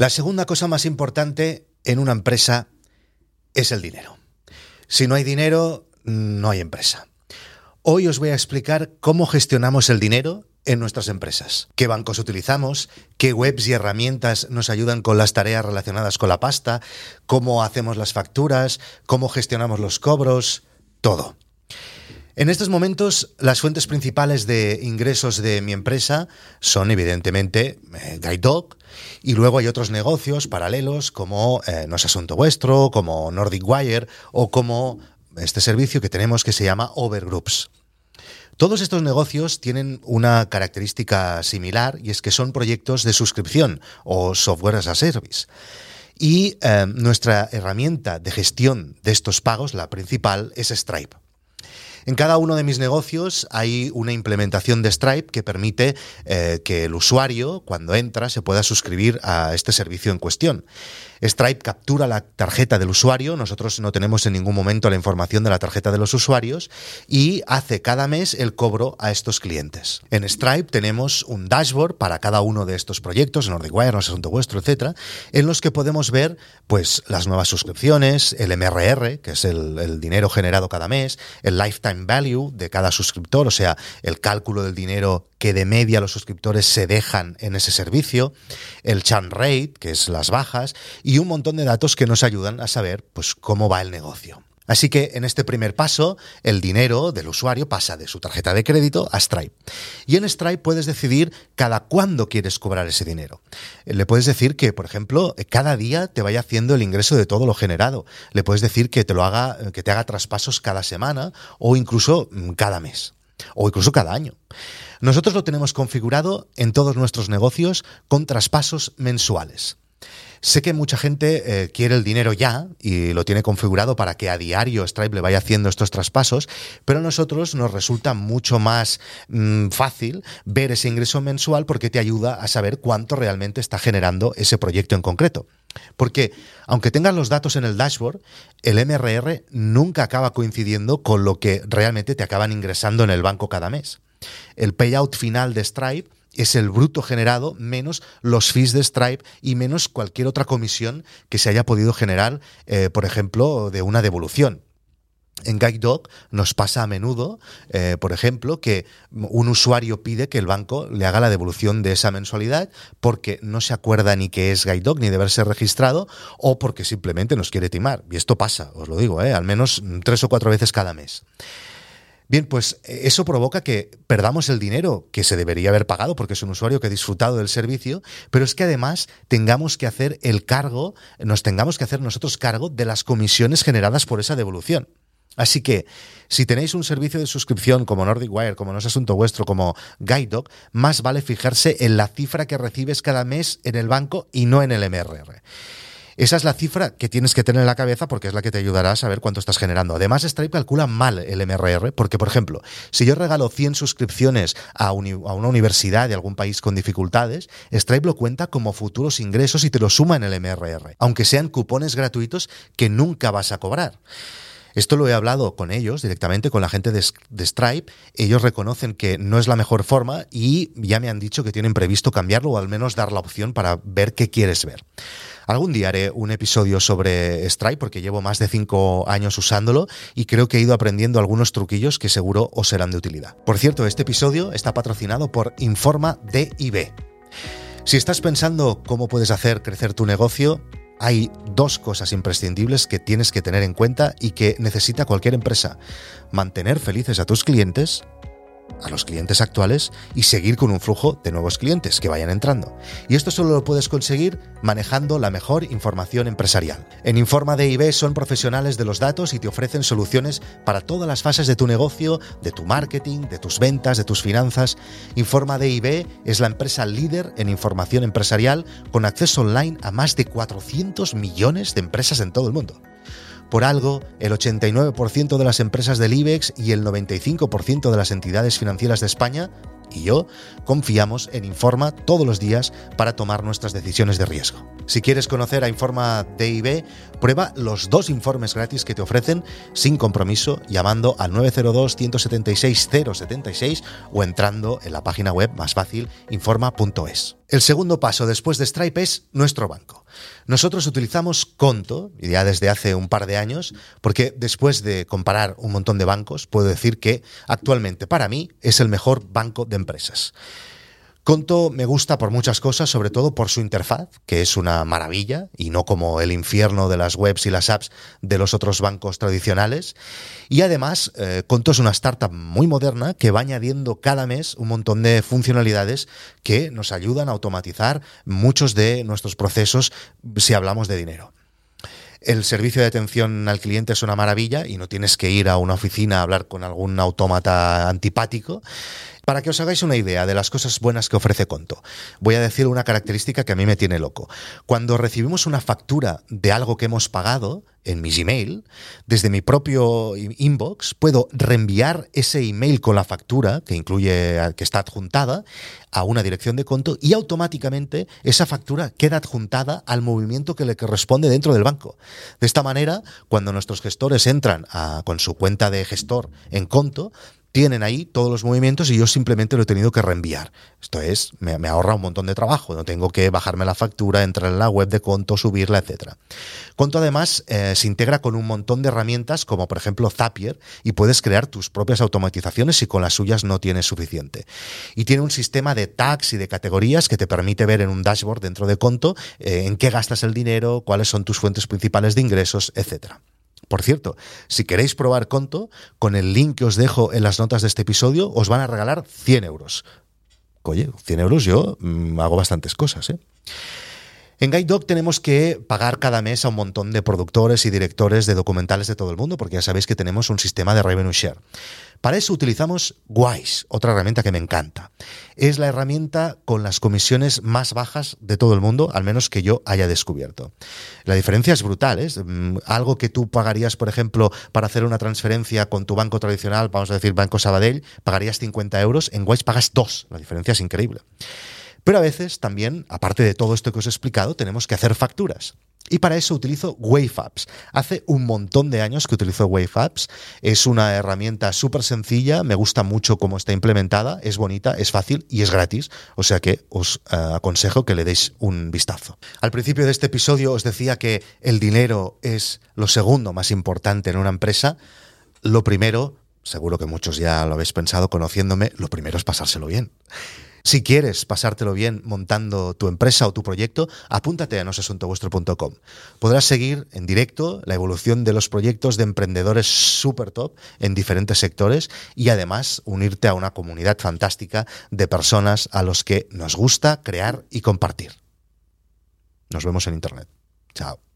La segunda cosa más importante en una empresa es el dinero. Si no hay dinero, no hay empresa. Hoy os voy a explicar cómo gestionamos el dinero en nuestras empresas, qué bancos utilizamos, qué webs y herramientas nos ayudan con las tareas relacionadas con la pasta, cómo hacemos las facturas, cómo gestionamos los cobros, todo. En estos momentos, las fuentes principales de ingresos de mi empresa son evidentemente eh, GuideDog y luego hay otros negocios paralelos como eh, No es Asunto Vuestro, como Nordic Wire o como este servicio que tenemos que se llama Overgroups. Todos estos negocios tienen una característica similar y es que son proyectos de suscripción o software as a service. Y eh, nuestra herramienta de gestión de estos pagos, la principal, es Stripe. En cada uno de mis negocios hay una implementación de Stripe que permite eh, que el usuario, cuando entra, se pueda suscribir a este servicio en cuestión. Stripe captura la tarjeta del usuario, nosotros no tenemos en ningún momento la información de la tarjeta de los usuarios y hace cada mes el cobro a estos clientes. En Stripe tenemos un dashboard para cada uno de estos proyectos, NordicWire, No Asunto Vuestro, etcétera, en los que podemos ver pues las nuevas suscripciones, el MRR, que es el dinero generado cada mes, el lifetime value de cada suscriptor, o sea, el cálculo del dinero que de media los suscriptores se dejan en ese servicio, el churn rate, que es las bajas, y un montón de datos que nos ayudan a saber pues, cómo va el negocio. Así que en este primer paso, el dinero del usuario pasa de su tarjeta de crédito a Stripe. Y en Stripe puedes decidir cada cuándo quieres cobrar ese dinero. Le puedes decir que, por ejemplo, cada día te vaya haciendo el ingreso de todo lo generado. Le puedes decir que te lo haga, que te haga traspasos cada semana o incluso mm, cada mes. O incluso cada año. Nosotros lo tenemos configurado en todos nuestros negocios con traspasos mensuales. Sé que mucha gente eh, quiere el dinero ya y lo tiene configurado para que a diario Stripe le vaya haciendo estos traspasos, pero a nosotros nos resulta mucho más mm, fácil ver ese ingreso mensual porque te ayuda a saber cuánto realmente está generando ese proyecto en concreto. Porque aunque tengas los datos en el dashboard, el MRR nunca acaba coincidiendo con lo que realmente te acaban ingresando en el banco cada mes. El payout final de Stripe es el bruto generado menos los fees de Stripe y menos cualquier otra comisión que se haya podido generar, eh, por ejemplo, de una devolución. En GuideDog nos pasa a menudo, eh, por ejemplo, que un usuario pide que el banco le haga la devolución de esa mensualidad porque no se acuerda ni que es GuideDog ni de haberse registrado o porque simplemente nos quiere timar. Y esto pasa, os lo digo, eh, al menos tres o cuatro veces cada mes. Bien, pues eh, eso provoca que perdamos el dinero que se debería haber pagado porque es un usuario que ha disfrutado del servicio, pero es que además tengamos que hacer el cargo, nos tengamos que hacer nosotros cargo de las comisiones generadas por esa devolución. Así que, si tenéis un servicio de suscripción como Nordic Wire, como No es Asunto Vuestro, como GuideDog, más vale fijarse en la cifra que recibes cada mes en el banco y no en el MRR. Esa es la cifra que tienes que tener en la cabeza porque es la que te ayudará a saber cuánto estás generando. Además, Stripe calcula mal el MRR porque, por ejemplo, si yo regalo 100 suscripciones a, una universidad de algún país con dificultades, Stripe lo cuenta como futuros ingresos y te lo suma en el MRR, aunque sean cupones gratuitos que nunca vas a cobrar. Esto lo he hablado con ellos directamente, con la gente de, Stripe. Ellos reconocen que no es la mejor forma y ya me han dicho que tienen previsto cambiarlo o al menos dar la opción para ver qué quieres ver. Algún día haré un episodio sobre Stripe porque llevo más de cinco años usándolo y creo que he ido aprendiendo algunos truquillos que seguro os serán de utilidad. Por cierto, este episodio está patrocinado por Informa DIB. Si estás pensando cómo puedes hacer crecer tu negocio, hay dos cosas imprescindibles que tienes que tener en cuenta y que necesita cualquier empresa. Mantener felices a tus clientes a los clientes actuales y seguir con un flujo de nuevos clientes que vayan entrando. Y esto solo lo puedes conseguir manejando la mejor información empresarial. En Informa DIB son profesionales de los datos y te ofrecen soluciones para todas las fases de tu negocio, de tu marketing, de tus ventas, de tus finanzas. Informa DIB es la empresa líder en información empresarial con acceso online a más de 400 millones de empresas en todo el mundo. Por algo, el 89% de las empresas del IBEX y el 95% de las entidades financieras de España y yo confiamos en Informa todos los días para tomar nuestras decisiones de riesgo. Si quieres conocer a Informa DIB, prueba los dos informes gratis que te ofrecen sin compromiso llamando al 902-176-076 o entrando en la página web más fácil informa.es. El segundo paso después de Stripe es nuestro banco. Nosotros utilizamos Conto, ya desde hace un par de años, porque después de comparar un montón de bancos, puedo decir que actualmente para mí es el mejor banco de empresas. Conto me gusta por muchas cosas, sobre todo por su interfaz, que es una maravilla y no como el infierno de las webs y las apps de los otros bancos tradicionales. Y además, eh, Conto es una startup muy moderna que va añadiendo cada mes un montón de funcionalidades que nos ayudan a automatizar muchos de nuestros procesos si hablamos de dinero. El servicio de atención al cliente es una maravilla y no tienes que ir a una oficina a hablar con algún autómata antipático. Para que os hagáis una idea de las cosas buenas que ofrece Conto, voy a decir una característica que a mí me tiene loco. Cuando recibimos una factura de algo que hemos pagado en mi Gmail, desde mi propio inbox, puedo reenviar ese email con la factura, que incluye, que está adjuntada, a una dirección de conto y automáticamente esa factura queda adjuntada al movimiento que le corresponde dentro del banco. De esta manera, cuando nuestros gestores entran con su cuenta de gestor en conto, tienen ahí todos los movimientos y yo simplemente lo he tenido que reenviar. Esto es, me, ahorra un montón de trabajo, no tengo que bajarme la factura, entrar en la web de Conto, subirla, etc. Conto además eh, se integra con un montón de herramientas como por ejemplo Zapier y puedes crear tus propias automatizaciones si con las suyas no tienes suficiente. Y tiene un sistema de tags y de categorías que te permite ver en un dashboard dentro de Conto eh, en qué gastas el dinero, cuáles son tus fuentes principales de ingresos, etcétera. Por cierto, si queréis probar Conto, con el link que os dejo en las notas de este episodio, os van a regalar 100 euros. Oye, 100 euros yo mm, hago bastantes cosas, ¿eh? En Guide Dog tenemos que pagar cada mes a un montón de productores y directores de documentales de todo el mundo, porque ya sabéis que tenemos un sistema de revenue share. Para eso utilizamos Wise, otra herramienta que me encanta. Es la herramienta con las comisiones más bajas de todo el mundo, al menos que yo haya descubierto. La diferencia es brutal. ¿eh? Mm, algo que tú pagarías, por ejemplo, para hacer una transferencia con tu banco tradicional, vamos a decir Banco Sabadell, pagarías 50 euros, en Wise pagas 2. La diferencia es increíble. Pero a veces también, aparte de todo esto que os he explicado, tenemos que hacer facturas. Y para eso utilizo WaveApps. Hace un montón de años que utilizo WaveApps. Es una herramienta súper sencilla, me gusta mucho cómo está implementada, es bonita, es fácil y es gratis. O sea que os eh, aconsejo que le deis un vistazo. Al principio de este episodio os decía que el dinero es lo segundo más importante en una empresa. Lo primero, seguro que muchos ya lo habéis pensado conociéndome, lo primero es pasárselo bien. Si quieres pasártelo bien montando tu empresa o tu proyecto, apúntate a nosasuntovuestro.com. Podrás seguir en directo la evolución de los proyectos de emprendedores super top en diferentes sectores y además unirte a una comunidad fantástica de personas a los que nos gusta crear y compartir. Nos vemos en Internet. Chao.